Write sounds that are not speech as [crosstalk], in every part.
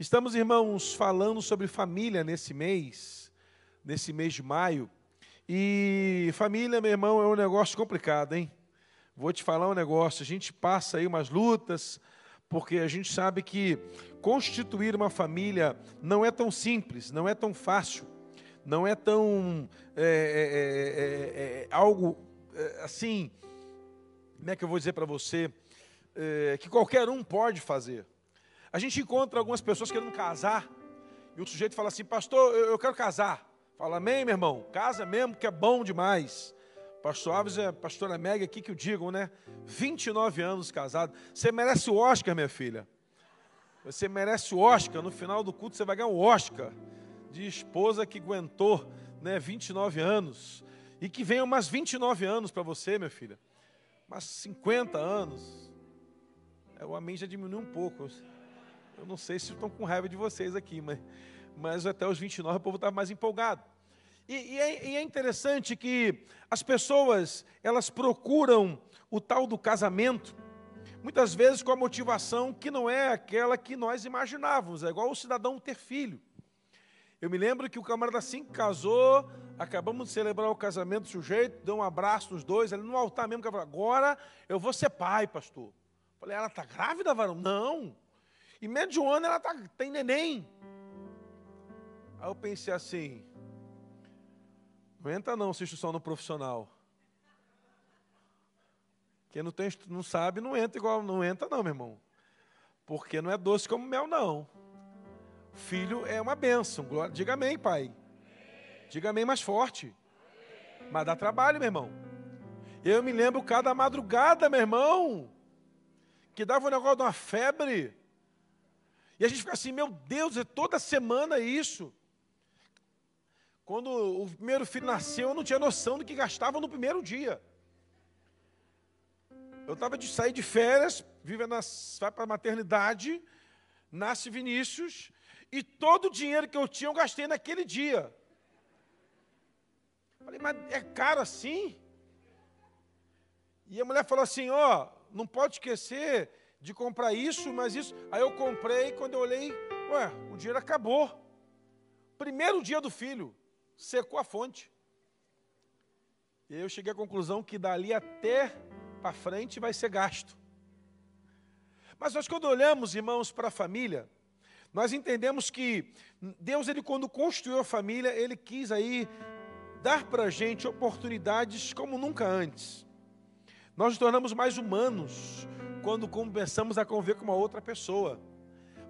Estamos, irmãos, falando sobre família nesse mês, nesse mês de maio. E família, meu irmão, é um negócio complicado, hein? Vou te falar um negócio. A gente passa aí umas lutas, porque a gente sabe que constituir uma família não é tão simples, não é tão fácil, não é tão é, é, é, é algo assim. Como é que eu vou dizer para você? que qualquer um pode fazer. A gente encontra algumas pessoas querendo casar, e o sujeito fala assim, pastor, eu quero casar. Fala, amém, meu irmão, casa mesmo, que é bom demais. Pastor Alves e a pastora Meg aqui que o digam, né? 29 anos casado. Você merece o Oscar, minha filha. Você merece o Oscar. No final do culto você vai ganhar o Oscar de esposa que aguentou, né, 29 anos. E que venham mais 29 anos para você, minha filha. Mais 50 anos. É, o amém já diminuiu um pouco. Eu não sei se estão com raiva de vocês aqui, mas, mas até os 29 o povo está mais empolgado. E, e, é, e, é, interessante que as pessoas, elas procuram o tal do casamento, muitas vezes com a motivação que não é aquela que nós imaginávamos, é igual o cidadão ter filho. Eu me lembro que o camarada assim casou, acabamos de celebrar o casamento do sujeito, deu um abraço nos dois, ali no altar mesmo, que falou, agora eu vou ser pai, pastor. Falei, ela está grávida, varão? Não. E menos de um ano ela tá, tem neném. Aí eu pensei assim, não entra não se só no profissional. Quem não, tem, não sabe, não entra igual, não entra não, meu irmão. Porque não é doce como mel, não. Filho é uma bênção. Diga amém, pai. Diga amém mais forte. Mas dá trabalho, meu irmão. Eu me lembro cada madrugada, meu irmão, que dava um negócio de uma febre. E a gente fica assim, meu Deus, é toda semana isso. Quando o primeiro filho nasceu, eu não tinha noção do que gastava no primeiro dia. Eu estava de sair de férias, vive na, vai para a maternidade, nasce Vinícius, e todo o dinheiro que eu tinha eu gastei naquele dia. Falei, mas é caro assim? E a mulher falou assim: ó, oh, não pode esquecer de comprar isso, mas isso. Aí eu comprei, quando eu olhei, ué, o dinheiro acabou. Primeiro dia do filho, secou a fonte. E aí eu cheguei à conclusão que dali até para frente vai ser gasto. Mas nós quando olhamos, irmãos, para a família, nós entendemos que Deus, ele quando construiu a família, ele quis aí dar para a gente oportunidades como nunca antes. Nós nos tornamos mais humanos, quando começamos a conviver com uma outra pessoa.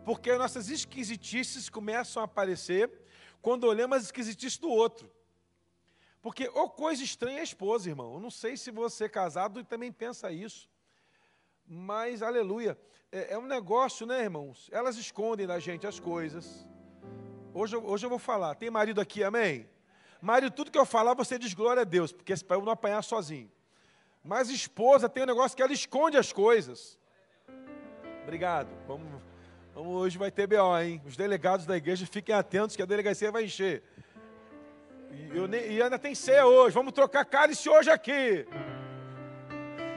Porque nossas esquisitices começam a aparecer quando olhamos as esquisitices do outro. Porque ou coisa estranha é a esposa, irmão. Eu não sei se você é casado e também pensa isso. Mas, aleluia, é, é um negócio, né, irmãos? Elas escondem da gente as coisas. Hoje, hoje eu vou falar. Tem marido aqui, amém? Marido, tudo que eu falar, você diz glória a Deus, porque para eu não apanhar sozinho. Mas esposa tem um negócio que ela esconde as coisas. Obrigado. Vamos, vamos hoje vai ter BO, hein? Os delegados da igreja fiquem atentos que a delegacia vai encher. E, eu, e ainda tem ceia hoje. Vamos trocar cálice hoje aqui.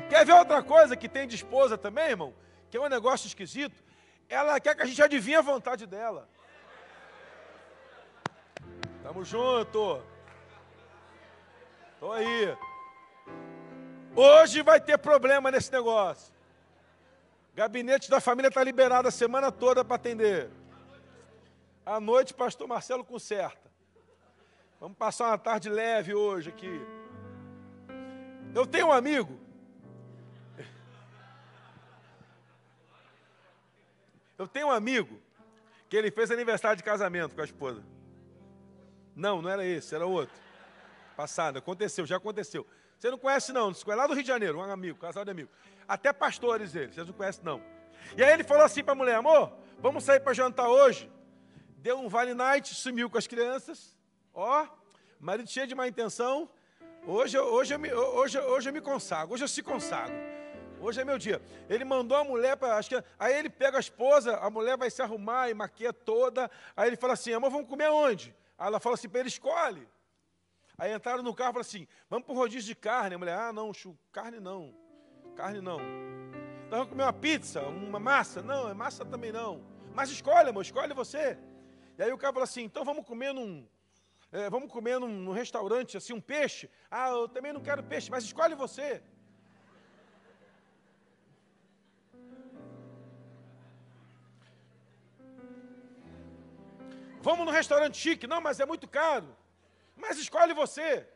Quer ver outra coisa que tem de esposa também, irmão? Que é um negócio esquisito. Ela quer que a gente adivinhe a vontade dela. Tamo junto. Tô aí. Hoje vai ter problema nesse negócio. Gabinete da família está liberado a semana toda para atender. À noite, pastor Marcelo conserta. Vamos passar uma tarde leve hoje aqui. Eu tenho um amigo. Eu tenho um amigo que ele fez aniversário de casamento com a esposa. Não, não era esse, era outro. Passado, aconteceu, já aconteceu. Você não conhece, não. Você conhece lá do Rio de Janeiro, um amigo, casal de amigo. Até pastores ele, vocês não conhecem, não. E aí ele falou assim para a mulher: amor, vamos sair para jantar hoje? Deu um vale night, sumiu com as crianças. Ó, marido cheio de má intenção. Hoje, hoje, eu me, hoje, hoje eu me consagro, hoje eu se consagro. Hoje é meu dia. Ele mandou a mulher para. Acho que, aí ele pega a esposa, a mulher vai se arrumar e maquia toda. Aí ele fala assim: amor, vamos comer onde? Aí ela fala assim para ele: escolhe. Aí entraram no carro e falaram assim: vamos para o rodízio de carne. A mulher, ah, não, chu, carne não. Carne não. Então vamos comer uma pizza, uma massa? Não, é massa também não. Mas escolhe, amor, escolhe você. E aí o cara fala assim, então vamos comer num, é, vamos comer num, num, restaurante, assim, um peixe. Ah, eu também não quero peixe, mas escolhe você. Vamos num restaurante chique. Não, mas é muito caro. Mas escolhe você.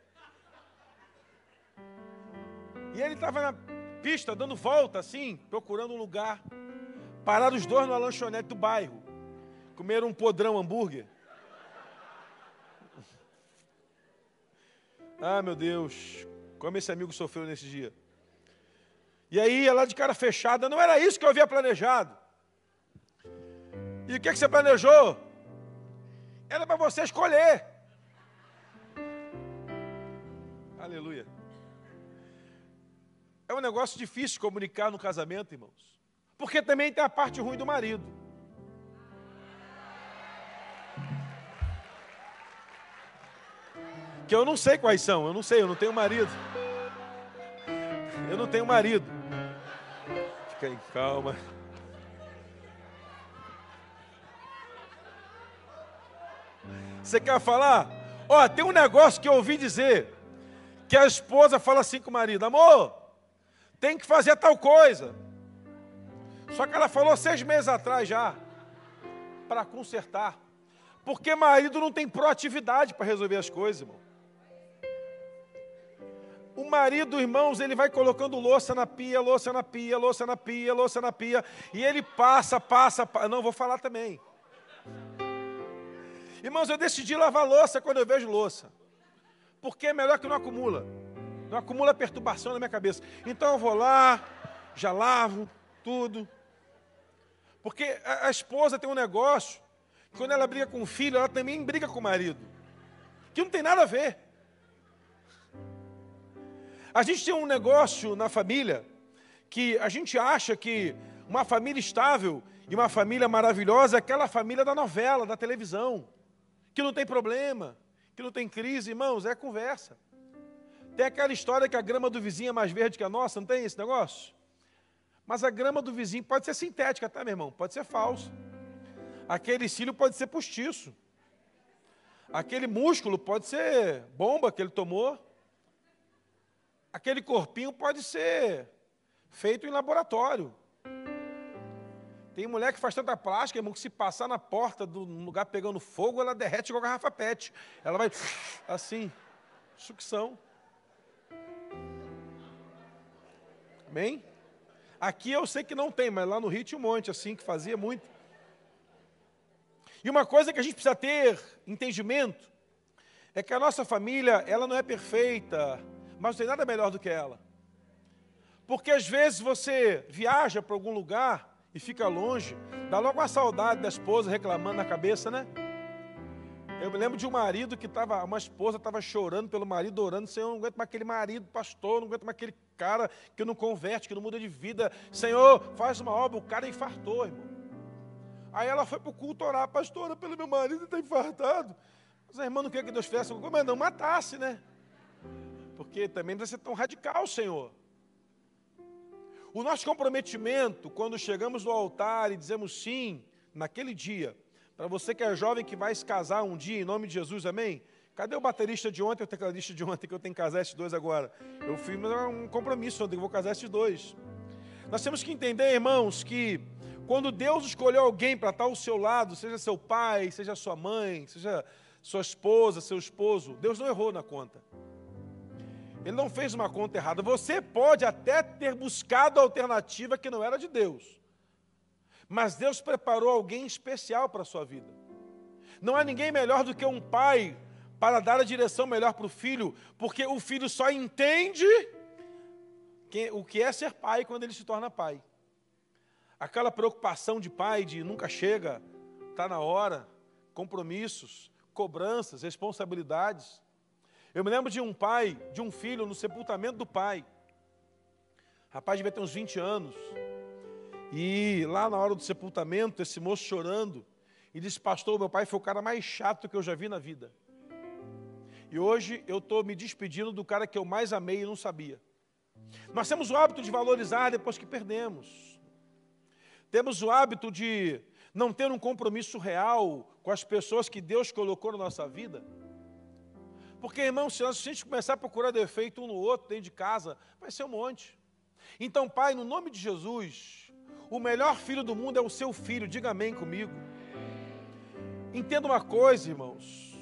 E ele estava na pista, dando volta, assim, procurando um lugar. Pararam os dois numa lanchonete do bairro. Comeram um podrão hambúrguer. [laughs] Ah, meu Deus, como esse amigo sofreu nesse dia. E aí, lá de cara fechada, não era isso que eu havia planejado. E o que, é que você planejou? Era para você escolher. Aleluia. É um negócio difícil comunicar no casamento, irmãos. Porque também tem a parte ruim do marido. que eu não sei quais são, eu não sei, eu não tenho marido. Eu não tenho marido. Fica aí, calma. Você quer falar? Ó, tem um negócio que eu ouvi dizer, que a esposa fala assim com o marido, amor, tem que fazer tal coisa. Só que ela falou seis meses atrás já, para consertar. Porque marido não tem proatividade para resolver as coisas, irmão. O marido, irmãos, ele vai colocando louça na pia, louça na pia, louça na pia, louça na pia, e ele passa, passa, passa. não vou falar também. Irmãos, eu decidi lavar louça quando eu vejo louça, porque é melhor que não acumula, não acumula perturbação na minha cabeça. Então eu vou lá, já lavo tudo, porque a, a esposa tem um negócio, quando ela briga com o filho, ela também briga com o marido, que não tem nada a ver. A gente tem um negócio na família que a gente acha que uma família estável e uma família maravilhosa é aquela família da novela, da televisão, que não tem problema, que não tem crise, irmãos, é conversa. Tem aquela história que a grama do vizinho é mais verde que a nossa, não tem esse negócio? Mas a grama do vizinho pode ser sintética, tá, meu irmão? Pode ser falsa. Aquele cílio pode ser postiço. Aquele músculo pode ser bomba que ele tomou aquele corpinho pode ser feito em laboratório. Tem mulher que faz tanta plástica, irmão, que se passar na porta do lugar pegando fogo, ela derrete igual garrafa pet. Ela vai assim, sucção. Amém? Aqui eu sei que não tem, mas lá no Rio tinha um monte assim, que fazia muito. E uma coisa que a gente precisa ter entendimento é que a nossa família, ela não é perfeita, mas não tem nada melhor do que ela. Porque às vezes você viaja para algum lugar e fica longe, dá logo uma saudade da esposa reclamando na cabeça, né? Eu me lembro de um marido que estava, uma esposa estava chorando pelo marido, orando, Senhor, não aguento mais aquele marido, pastor, não aguento mais aquele cara que não converte, que não muda de vida. Senhor, faz uma obra, o cara infartou, irmão. Aí ela foi para o culto orar, pastora, pelo meu marido está infartado. Mas a irmã não quer que Deus fizesse mas não matasse, né? porque também não deve ser tão radical, Senhor. O nosso comprometimento, quando chegamos no altar e dizemos sim, naquele dia, para você que é jovem que vai se casar um dia, em nome de Jesus, amém? Cadê o baterista de ontem, o tecladista de ontem, que eu tenho que casar esses dois agora? Eu fiz um compromisso ontem, eu vou casar esses dois. Nós temos que entender, irmãos, que quando Deus escolheu alguém para estar ao seu lado, seja seu pai, seja sua mãe, seja sua esposa, seu esposo, Deus não errou na conta. Ele não fez uma conta errada. Você pode até ter buscado a alternativa que não era de Deus. Mas Deus preparou alguém especial para a sua vida. Não há ninguém melhor do que um pai para dar a direção melhor para o filho, porque o filho só entende o que é ser pai quando ele se torna pai. Aquela preocupação de pai de nunca chega, está na hora, compromissos, cobranças, responsabilidades. Eu me lembro de um pai, de um filho, no sepultamento do pai. Rapaz devia ter uns 20 anos. E lá na hora do sepultamento, esse moço chorando, e disse: Pastor, meu pai foi o cara mais chato que eu já vi na vida. E hoje eu estou me despedindo do cara que eu mais amei e não sabia. Nós temos o hábito de valorizar depois que perdemos. Temos o hábito de não ter um compromisso real com as pessoas que Deus colocou na nossa vida? Porque, irmão, se a gente começar a procurar defeito um no outro dentro de casa, vai ser um monte. Então, Pai, no nome de Jesus, o melhor filho do mundo é o seu filho, diga amém comigo. Entenda uma coisa, irmãos.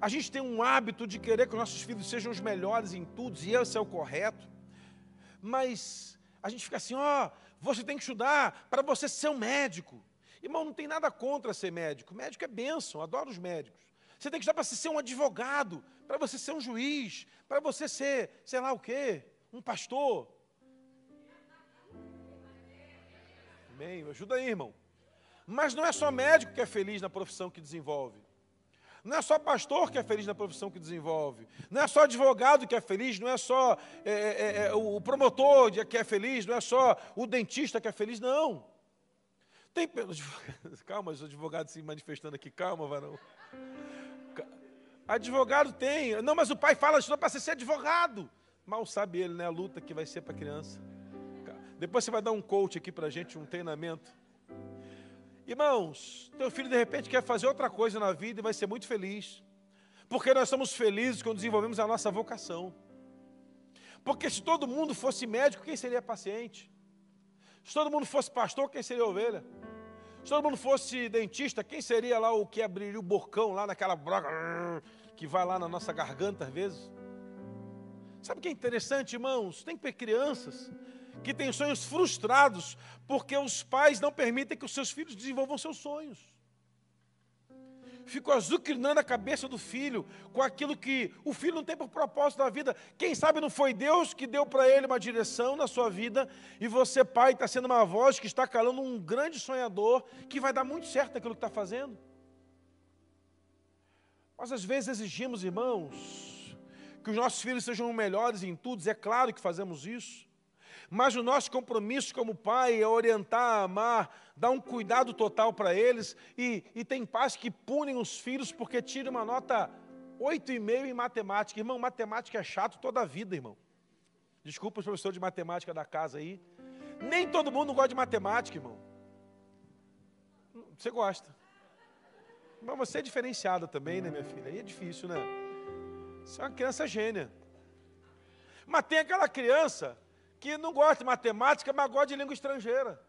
A gente tem um hábito de querer que os nossos filhos sejam os melhores em tudo, e esse é o correto. Mas a gente fica assim, ó, oh, você tem que estudar para você ser um médico. Irmão, não tem nada contra ser médico. Médico é bênção, adoro os médicos. Você tem que estudar para ser um advogado, para você ser um juiz, para você ser, sei lá o quê, um pastor. Amém, ajuda aí, irmão. Mas não é só médico que é feliz na profissão que desenvolve. Não é só pastor que é feliz na profissão que desenvolve. Não é só advogado que é feliz. Não é só é, é, é, o promotor que é feliz. Não é só o dentista que é feliz. Não. Tem [laughs] calma, os advogados se manifestando aqui, calma, varão. Advogado tem. Não, mas o pai fala isso para ser advogado. Mal sabe ele, né? A luta que vai ser para a criança. Depois você vai dar um coach aqui para a gente, um treinamento. Irmãos, teu filho de repente quer fazer outra coisa na vida e vai ser muito feliz. Porque nós somos felizes quando desenvolvemos a nossa vocação. Porque se todo mundo fosse médico, quem seria paciente? Se todo mundo fosse pastor, quem seria ovelha? Se todo mundo fosse dentista, quem seria lá o que abriria o bocão lá naquela broca que vai lá na nossa garganta às vezes? Sabe o que é interessante, irmãos? Tem que ter crianças que têm sonhos frustrados porque os pais não permitem que os seus filhos desenvolvam seus sonhos ficou azucrinando a cabeça do filho com aquilo que o filho não tem por propósito na vida. Quem sabe não foi Deus que deu para ele uma direção na sua vida e você, pai, está sendo uma voz que está calando um grande sonhador que vai dar muito certo naquilo que está fazendo. Nós às vezes exigimos, irmãos, que os nossos filhos sejam melhores em tudo, é claro que fazemos isso. Mas o nosso compromisso como pai é orientar, amar, dar um cuidado total para eles. E, e tem pais que punem os filhos porque tiram uma nota 8,5 em matemática. Irmão, matemática é chato toda a vida, irmão. Desculpa os professores de matemática da casa aí. Nem todo mundo gosta de matemática, irmão. Você gosta. Mas você é diferenciada também, né, minha filha? Aí é difícil, né? Você é uma criança gênia. Mas tem aquela criança que não gosta de matemática, mas gosta de língua estrangeira.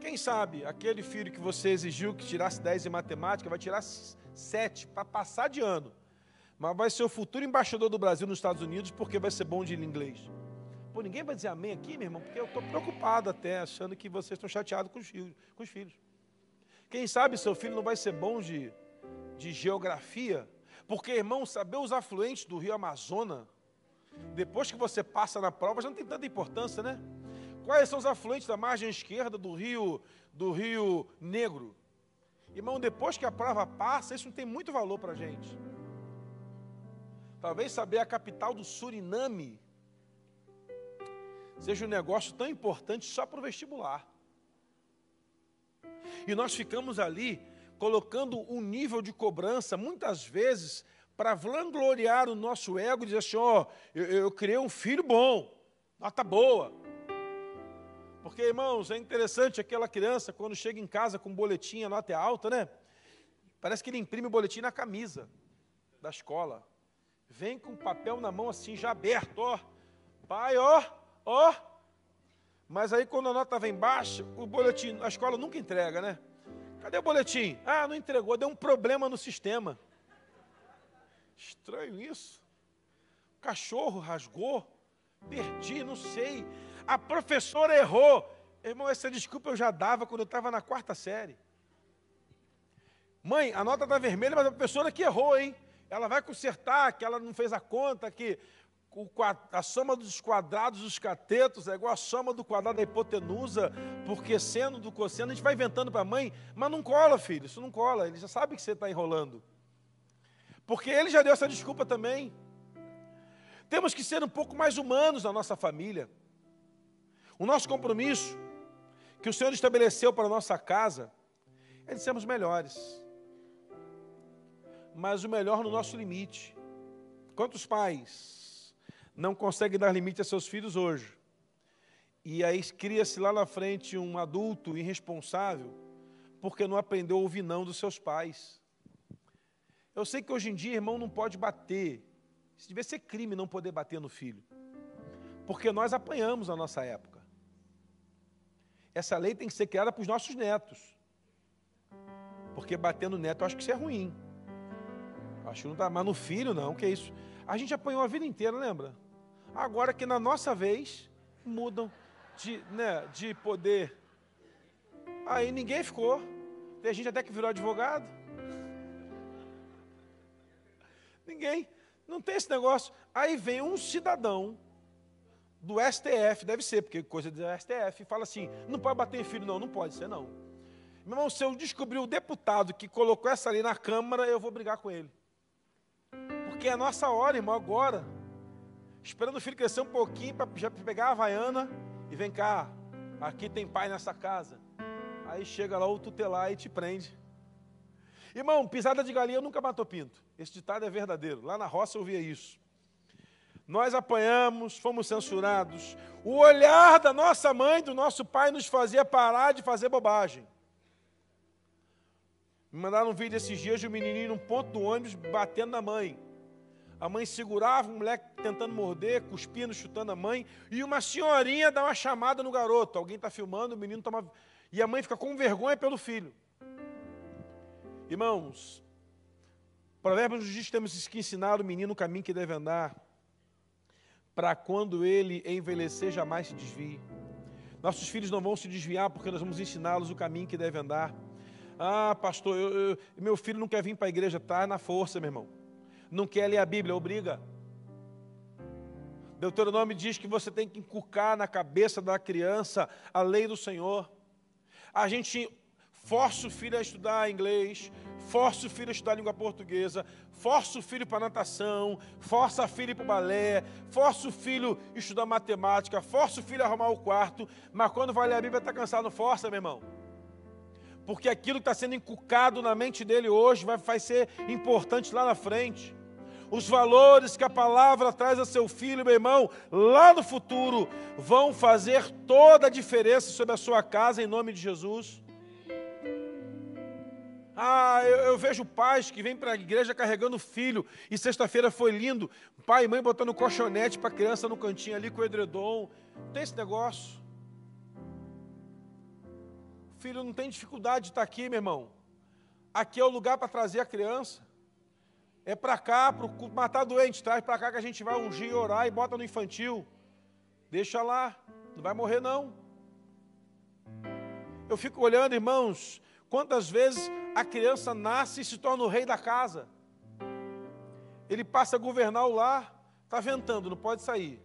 Quem sabe aquele filho que você exigiu que tirasse 10 em matemática vai tirar 7 para passar de ano. Mas vai ser o futuro embaixador do Brasil nos Estados Unidos porque vai ser bom de inglês. Pô, ninguém vai dizer amém aqui, meu irmão, porque eu estou preocupado até, achando que vocês estão chateados com os, filhos, com os filhos. Quem sabe seu filho não vai ser bom de, de geografia, porque, irmão, saber os afluentes do rio Amazonas depois que você passa na prova, já não tem tanta importância, né? Quais são os afluentes da margem esquerda do rio, do rio Negro? Irmão, depois que a prova passa, isso não tem muito valor para a gente. Talvez saber a capital do Suriname seja um negócio tão importante só para o vestibular. E nós ficamos ali colocando um nível de cobrança, muitas vezes, para vangloriar o nosso ego dizer assim: ó, oh, eu, eu criei um filho bom, nota boa. Porque, irmãos, é interessante aquela criança, quando chega em casa com um boletim, a nota é alta, né? Parece que ele imprime o boletim na camisa da escola. Vem com o papel na mão assim, já aberto, ó. Pai, ó, ó. Mas aí quando a nota vem baixa, o boletim, a escola nunca entrega, né? Cadê o boletim? Ah, não entregou, deu um problema no sistema. Estranho isso. O cachorro rasgou. Perdi, não sei. A professora errou. Irmão, essa desculpa eu já dava quando eu estava na quarta série. Mãe, a nota está vermelha, mas a professora que errou, hein? Ela vai consertar, que ela não fez a conta, que a soma dos quadrados dos catetos é igual a soma do quadrado da hipotenusa, porque seno do cosseno, a gente vai inventando para a mãe, mas não cola, filho, isso não cola, ele já sabe que você está enrolando. Porque ele já deu essa desculpa também. Temos que ser um pouco mais humanos na nossa família. O nosso compromisso que o Senhor estabeleceu para a nossa casa é de sermos melhores. Mas o melhor no nosso limite. Quantos pais não conseguem dar limite a seus filhos hoje? E aí cria-se lá na frente um adulto irresponsável, porque não aprendeu a ouvir não dos seus pais. Eu sei que hoje em dia, irmão, não pode bater. Isso devia ser crime não poder bater no filho. Porque nós apanhamos na nossa época. Essa lei tem que ser criada para os nossos netos. Porque bater no neto eu acho que isso é ruim. Acho que não tá, mas no filho não, que é isso. A gente apanhou a vida inteira, lembra? Agora que na nossa vez mudam de, né, de poder. Aí ninguém ficou. Tem gente até que virou advogado. Ninguém. Não tem esse negócio. Aí vem um cidadão do STF, deve ser, porque coisa do STF, fala assim: não pode bater em filho, não, não pode ser, não. Meu irmão, se eu descobrir o deputado que colocou essa lei na Câmara, eu vou brigar com ele. Porque é a nossa hora, irmão, agora. Esperando o filho crescer um pouquinho para já pegar a Havaiana e vem cá, aqui tem pai nessa casa. Aí chega lá o tutelar e te prende. Irmão, pisada de galinha nunca matou pinto. Esse ditado é verdadeiro. Lá na roça eu via isso. Nós apanhamos, fomos censurados. O olhar da nossa mãe, do nosso pai, nos fazia parar de fazer bobagem. Me mandaram um vídeo esses dias de um menininho num ponto do ônibus batendo na mãe. A mãe segurava o moleque tentando morder, cuspindo, chutando a mãe. E uma senhorinha dá uma chamada no garoto. Alguém está filmando, o menino toma. E a mãe fica com vergonha pelo filho. Irmãos, Provérbios nos diz que temos que ensinar o menino o caminho que deve andar, para quando ele envelhecer jamais se desvie. Nossos filhos não vão se desviar porque nós vamos ensiná-los o caminho que deve andar. Ah, pastor, eu, eu, meu filho não quer vir para a igreja, está na força, meu irmão. Não quer ler a Bíblia, obriga. Deuteronômio diz que você tem que inculcar na cabeça da criança a lei do Senhor. A gente força o filho a estudar inglês, força o filho a estudar língua portuguesa, força o filho para natação, força a filha para o balé, força o filho a estudar matemática, força o filho a arrumar o quarto, mas quando vai ler a Bíblia está cansado, força, meu irmão porque aquilo que está sendo inculcado na mente dele hoje vai, vai ser importante lá na frente. Os valores que a palavra traz a seu filho, meu irmão, lá no futuro, vão fazer toda a diferença sobre a sua casa, em nome de Jesus. Ah, eu, eu vejo pais que vêm para a igreja carregando filho, e sexta-feira foi lindo, pai e mãe botando colchonete para a criança no cantinho ali com o edredom. Tem esse negócio filho não tem dificuldade de estar aqui, meu irmão. Aqui é o lugar para trazer a criança. É para cá, para matar doente, traz para cá que a gente vai ungir, orar e bota no infantil. Deixa lá, não vai morrer não. Eu fico olhando, irmãos, quantas vezes a criança nasce e se torna o rei da casa. Ele passa a governar o lar, está ventando, não pode sair.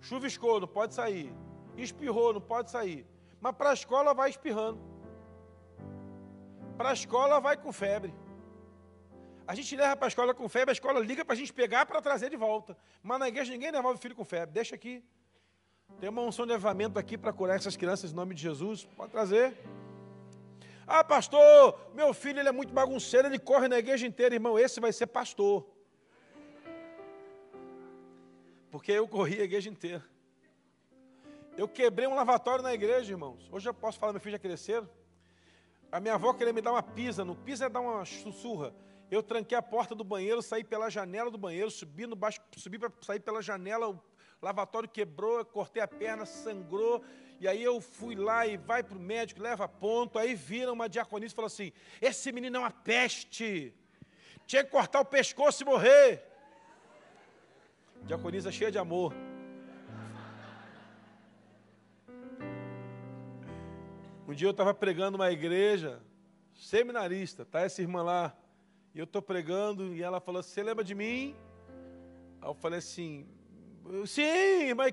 Chuviscou, não pode sair. Espirrou, não pode sair. Mas para a escola vai espirrando. Para a escola vai com febre. A gente leva para a escola com febre, a escola liga para a gente pegar para trazer de volta. Mas na igreja ninguém leva o filho com febre. Deixa aqui. Tem uma unção de levamento aqui para curar essas crianças em nome de Jesus. Pode trazer. Ah, pastor, meu filho ele é muito bagunceiro, ele corre na igreja inteira, irmão. Esse vai ser pastor. Porque eu corri a igreja inteira. Eu quebrei um lavatório na igreja, irmãos. Hoje eu posso falar, meu filho já cresceram. A minha avó queria me dar uma pisa, no pisa é dar uma sussurra. Eu tranquei a porta do banheiro, saí pela janela do banheiro, subi no baixo, subi para sair pela janela, o lavatório quebrou, cortei a perna, sangrou. E aí eu fui lá e vai para o médico, leva ponto. Aí viram uma diaconisa e falou assim: esse menino é uma peste. Tinha que cortar o pescoço e morrer. Diaconisa cheia de amor. Um dia eu estava pregando uma igreja, seminarista, tá essa irmã lá, e eu estou pregando, e ela falou você lembra de mim? Aí eu falei assim, sim, irmã.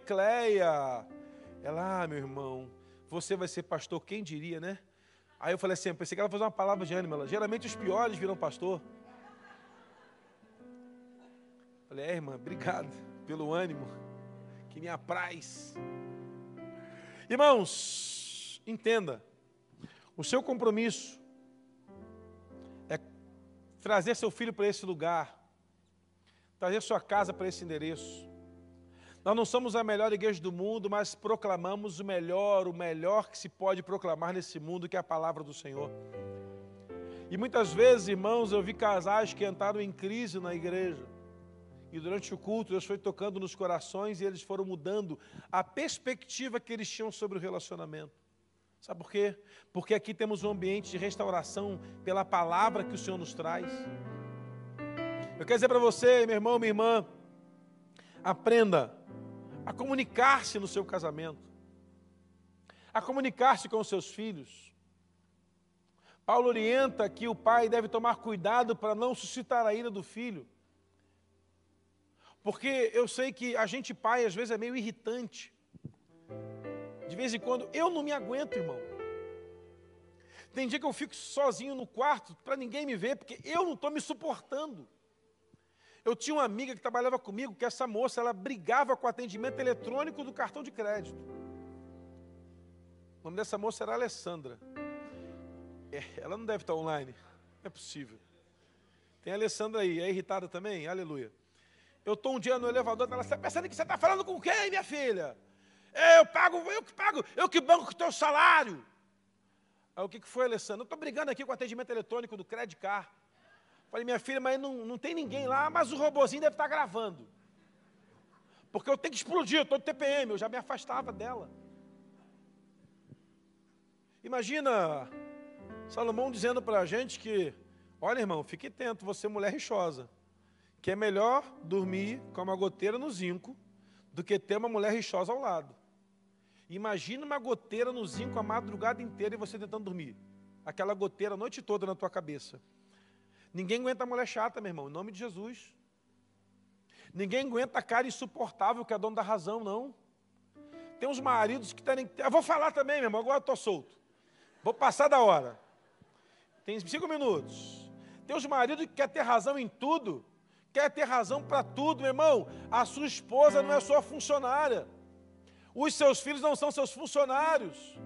Ela, ah, meu irmão, você vai ser pastor, quem diria, né? Aí eu falei assim, eu pensei que ela fosse uma palavra de ânimo. Ela, geralmente os piores viram pastor. Falei, é, irmã, obrigado pelo ânimo que me apraz. Irmãos, Entenda, o seu compromisso trazer seu filho para esse lugar, trazer sua casa para esse endereço. Nós não somos a melhor igreja do mundo, mas proclamamos o melhor, o melhor que se pode proclamar nesse mundo, que é a palavra do Senhor. E muitas vezes, irmãos, eu vi casais que entraram em crise na igreja. E durante o culto, Deus foi tocando nos corações e eles foram mudando a perspectiva que eles tinham sobre o relacionamento. Sabe por quê? Porque aqui temos um ambiente de restauração pela palavra que o Senhor nos traz. Eu quero dizer para você, meu irmão, minha irmã, aprenda a comunicar-se no seu casamento, a comunicar-se com os seus filhos. Paulo orienta que o pai deve tomar cuidado para não suscitar a ira do filho. Porque eu sei que a gente pai às vezes é meio irritante. De vez em quando eu não me aguento, irmão. Tem dia que eu fico sozinho no quarto para ninguém me ver, porque eu não estou me suportando. Eu tinha uma amiga que trabalhava comigo, que essa moça, ela brigava com o atendimento eletrônico do cartão de crédito. O nome dessa moça era Alessandra. É, ela não deve estar online. Não é possível. Tem a Alessandra aí, é irritada também? Aleluia. Eu estou um dia no elevador, ela está pensando que você está falando com quem, minha filha? Eu pago, eu que pago, eu que banco o teu salário. Aí o que, que foi, Alessandra? Eu estou brigando aqui com o atendimento eletrônico do Credit Car. Falei, minha filha, mas não, não tem ninguém lá, mas o robozinho deve estar gravando. Porque eu tenho que explodir, eu estou de TPM, eu já me afastava dela. Imagina Salomão dizendo para a gente que, olha irmão, fique atento, você é mulher rixosa, que é melhor dormir com uma goteira no zinco do que ter uma mulher rixosa ao lado. Imagina uma goteira no zinco a madrugada inteira e você tentando dormir. Aquela goteira a noite toda na tua cabeça. Ninguém aguenta a mulher chata, meu irmão, em nome de Jesus. Ninguém aguenta a cara insuportável que é dono da razão, não. Tem uns maridos que querem. Eu vou falar também, meu irmão, agora estou solto. Vou passar da hora. Tem cinco minutos. Tem uns maridos que querem ter razão em tudo, quer ter razão para tudo, meu irmão. A sua esposa não é sua funcionária. Os seus filhos não são seus funcionários.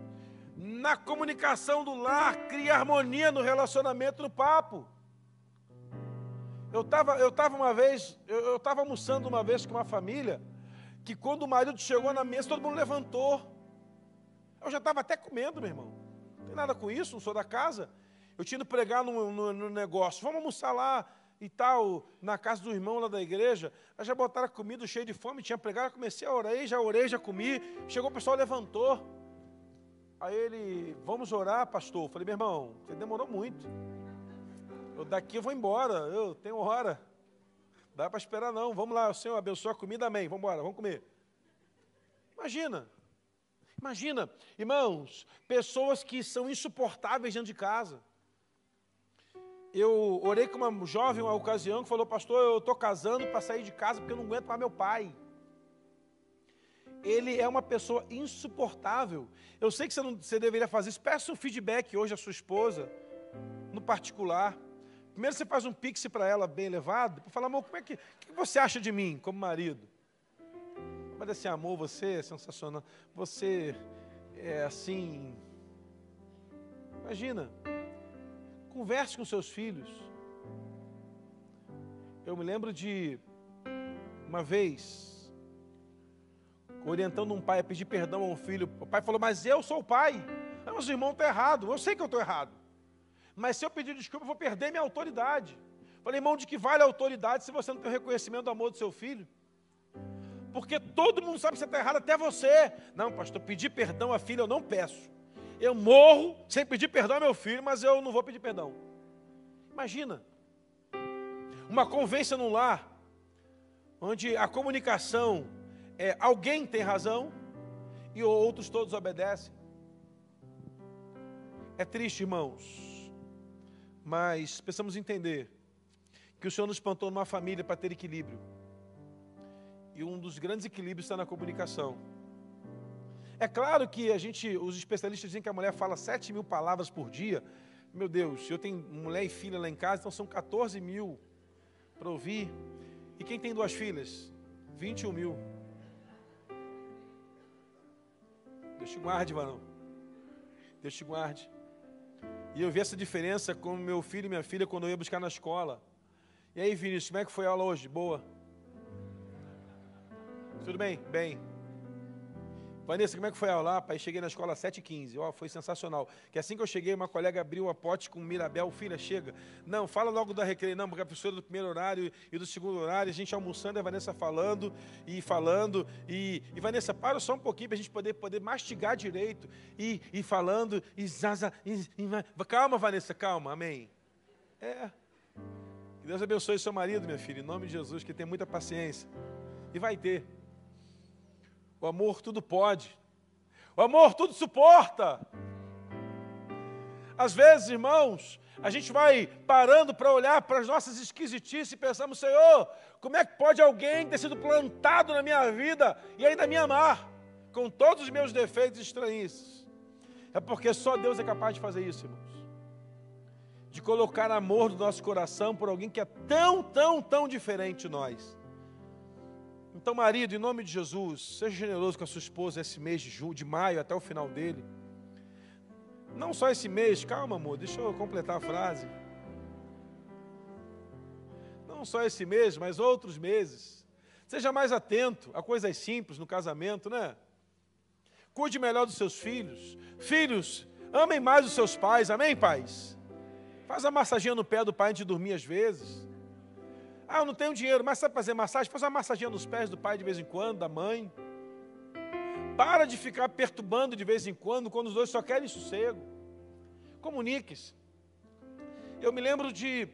Na comunicação do lar, cria harmonia no relacionamento, no papo. Eu estava eu tava uma vez, eu estava almoçando uma vez com uma família, que quando o marido chegou na mesa, todo mundo levantou. Eu já estava até comendo, meu irmão. Não tem nada com isso, não sou da casa. Eu tinha ido pregar no, no, no negócio. Vamos almoçar lá e tal, na casa do irmão lá da igreja. Já botaram comida cheio de fome, tinha pregado, comecei a orar, já orei, já comi. Chegou o pessoal, levantou. Aí ele, vamos orar, pastor. Eu falei, meu irmão, você demorou muito. Eu daqui eu vou embora, eu tenho hora. Dá para esperar não. Vamos lá, o Senhor abençoa a comida, amém. Vamos embora, vamos comer. Imagina. Imagina, irmãos, pessoas que são insuportáveis dentro de casa. Eu orei com uma jovem uma ocasião que falou, pastor, eu estou casando para sair de casa porque eu não aguento mais meu pai. Ele é uma pessoa insuportável. Eu sei que você, não, você deveria fazer isso. Peça um feedback hoje à sua esposa, no particular. Primeiro você faz um pix para ela bem elevado, para falar, amor, como é que, que você acha de mim como marido? Mas assim, amor, você é sensacional. Você é assim. Imagina. Converse com seus filhos. Eu me lembro de uma vez orientando um pai a pedir perdão a um filho. O pai falou: Mas eu sou o pai. Mas o irmão está errado. Eu sei que eu estou errado. Mas se eu pedir desculpa, eu vou perder minha autoridade. Falei, irmão, de que vale a autoridade se você não tem o reconhecimento do amor do seu filho? Porque todo mundo sabe que você está errado, até você. Não, pastor, pedir perdão a filha eu não peço. Eu morro sem pedir perdão ao meu filho, mas eu não vou pedir perdão. Imagina, uma convivência num lar, onde a comunicação é alguém tem razão e outros todos obedecem. É triste, irmãos, mas precisamos entender que o Senhor nos plantou numa família para ter equilíbrio. E um dos grandes equilíbrios está na comunicação. É claro que a gente, os especialistas dizem que a mulher fala 7 mil palavras por dia. Meu Deus, eu tenho mulher e filha lá em casa, então são 14 mil para ouvir. E quem tem duas filhas? 21 mil. Deus te guarde, varão. Deus te guarde. E eu vi essa diferença com meu filho e minha filha quando eu ia buscar na escola. E aí, Vinícius, como é que foi a aula hoje? Boa? Tudo bem? Bem. Vanessa, como é que foi a aula? Pai, cheguei na escola às 7h15. Ó, foi sensacional. Que assim que eu cheguei, uma colega abriu a pote com Mirabel, filha, chega. Não, fala logo da recreio, não, porque a professora do primeiro horário e do segundo horário, a gente almoçando, a Vanessa falando e falando. E, e Vanessa, para só um pouquinho para a gente poder, poder mastigar direito. E, e falando, e zaza. E, e, calma, Vanessa, calma, amém. É. Que Deus abençoe seu marido, minha filha, em nome de Jesus, que tem muita paciência. E vai ter. O amor tudo pode. O amor tudo suporta. Às vezes, irmãos, a gente vai parando para olhar para as nossas esquisitices e pensamos, Senhor, como é que pode alguém ter sido plantado na minha vida e ainda me amar, com todos os meus defeitos e estranhices? É porque só Deus é capaz de fazer isso, irmãos. De colocar amor no nosso coração por alguém que é tão, tão, tão diferente de nós. Então, marido, em nome de Jesus, seja generoso com a sua esposa esse mês de julho, de maio até o final dele. Não só esse mês, calma, amor, deixa eu completar a frase. Não só esse mês, mas outros meses. Seja mais atento a coisas simples no casamento, né? Cuide melhor dos seus filhos. Filhos, amem mais os seus pais, amém, pais? Faz a massaginha no pé do pai antes de dormir às vezes. Ah, eu não tenho dinheiro, mas sabe fazer massagem? Faz uma massaginha nos pés do pai de vez em quando, da mãe. Para de ficar perturbando de vez em quando, quando os dois só querem sossego. Comunique-se. Eu me lembro de,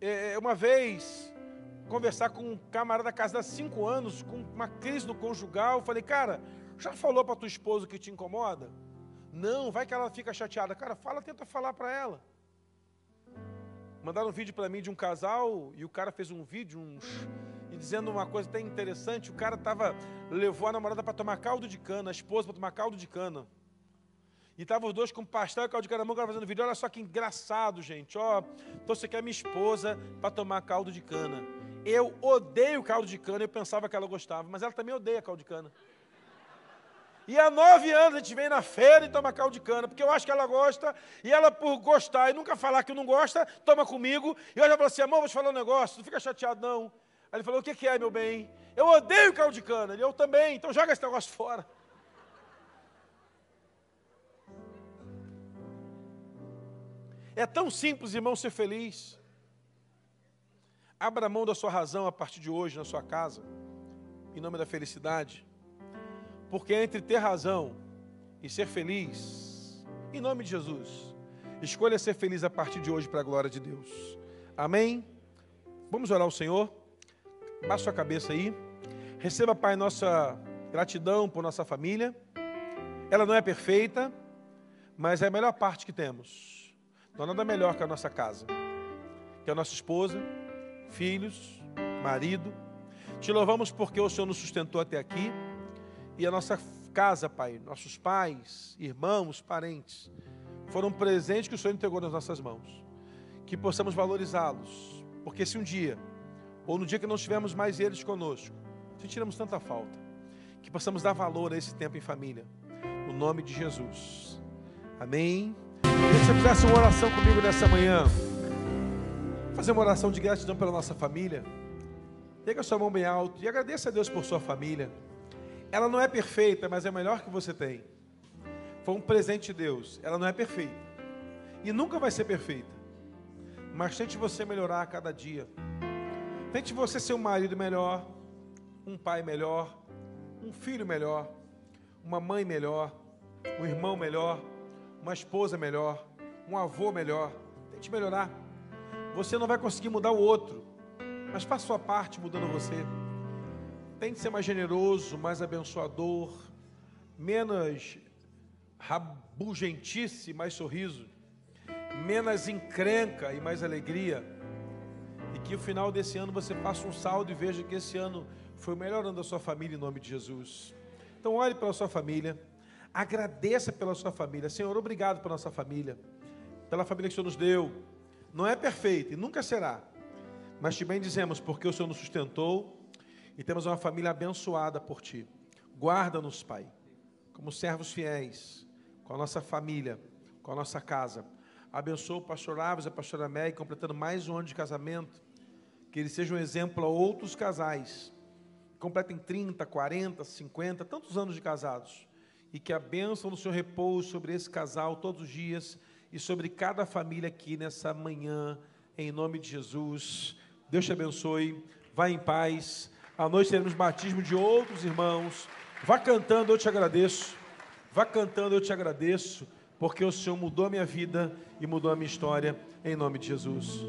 é, uma vez, conversar com um camarada casado há cinco anos, com uma crise no conjugal. Eu falei, cara, já falou para tua esposa que te incomoda? Não, vai que ela fica chateada. Cara, fala, tenta falar para ela. Mandaram um vídeo para mim de um casal e o cara fez um vídeo um, e dizendo uma coisa até interessante. O cara tava levou a namorada para tomar caldo de cana, a esposa para tomar caldo de cana. E estavam os dois com pastel e caldo de cana na mão, o cara fazendo vídeo. Olha só que engraçado, gente. Ó, então você quer minha esposa para tomar caldo de cana. Eu odeio caldo de cana, eu pensava que ela gostava, mas ela também odeia caldo de cana. E há nove anos a gente vem na feira e toma caldo de cana, porque eu acho que ela gosta, e ela, por gostar e nunca falar que não gosta, toma comigo. E eu já falo assim: amor, vou te falar um negócio, não fica chateado não. Aí ele falou: o que, que é, meu bem? Eu odeio caldo de cana. Ele, eu também, então joga esse negócio fora. É tão simples, irmão, ser feliz. Abra mão da sua razão a partir de hoje na sua casa, em nome da felicidade. Porque entre ter razão e ser feliz, em nome de Jesus, escolha ser feliz a partir de hoje para a glória de Deus. Amém? Vamos orar ao Senhor? Baixa sua cabeça aí. Receba, Pai, nossa gratidão por nossa família. Ela não é perfeita, mas é a melhor parte que temos. Não há nada melhor que a nossa casa, que a nossa esposa, filhos, marido. Te louvamos porque o Senhor nos sustentou até aqui e a nossa casa, Pai, nossos pais, irmãos, parentes, foram presentes que o Senhor entregou nas nossas mãos. Que possamos valorizá-los, porque se um dia, ou no dia que não tivermos mais eles conosco, sentiremos tanta falta, que possamos dar valor a esse tempo em família, no nome de Jesus. Amém. Que você fizesse uma oração comigo nessa manhã. Fazer uma oração de gratidão pela nossa família. Pega sua mão bem alto e agradeça a Deus por sua família. Ela não é perfeita, mas é o melhor que você tem. Foi um presente de Deus. Ela não é perfeita. E nunca vai ser perfeita. Mas tente você melhorar a cada dia. Tente você ser um marido melhor, um pai melhor, um filho melhor, uma mãe melhor, um irmão melhor, uma esposa melhor, um avô melhor. Tente melhorar. Você não vai conseguir mudar o outro, mas faça sua parte mudando você. Tente ser mais generoso, mais abençoador, menos rabugentice, mais sorriso, menos encrenca e mais alegria. E que no final desse ano você faça um saldo e veja que esse ano foi o melhor ano da sua família em nome de Jesus. Então olhe pela sua família, agradeça pela sua família. Senhor, obrigado pela nossa família, pela família que o Senhor nos deu. Não é perfeita e nunca será, mas te bendizemos porque o Senhor nos sustentou e temos uma família abençoada por Ti. Guarda-nos, Pai, como servos fiéis, com a nossa família, com a nossa casa. Abençoa o pastor Aves e a pastora Meg, completando mais um ano de casamento. Que eles sejam um exemplo a outros casais. Completem 30, 40, 50, tantos anos de casados. e que a bênção do Senhor repouse sobre esse casal todos os dias e sobre cada família aqui nessa manhã, em nome de Jesus. Deus te abençoe, vá em paz. À noite teremos batismo de outros irmãos. Vá cantando, eu te agradeço. Vá cantando, eu te agradeço, porque o Senhor mudou a minha vida e mudou a minha história, em nome de Jesus.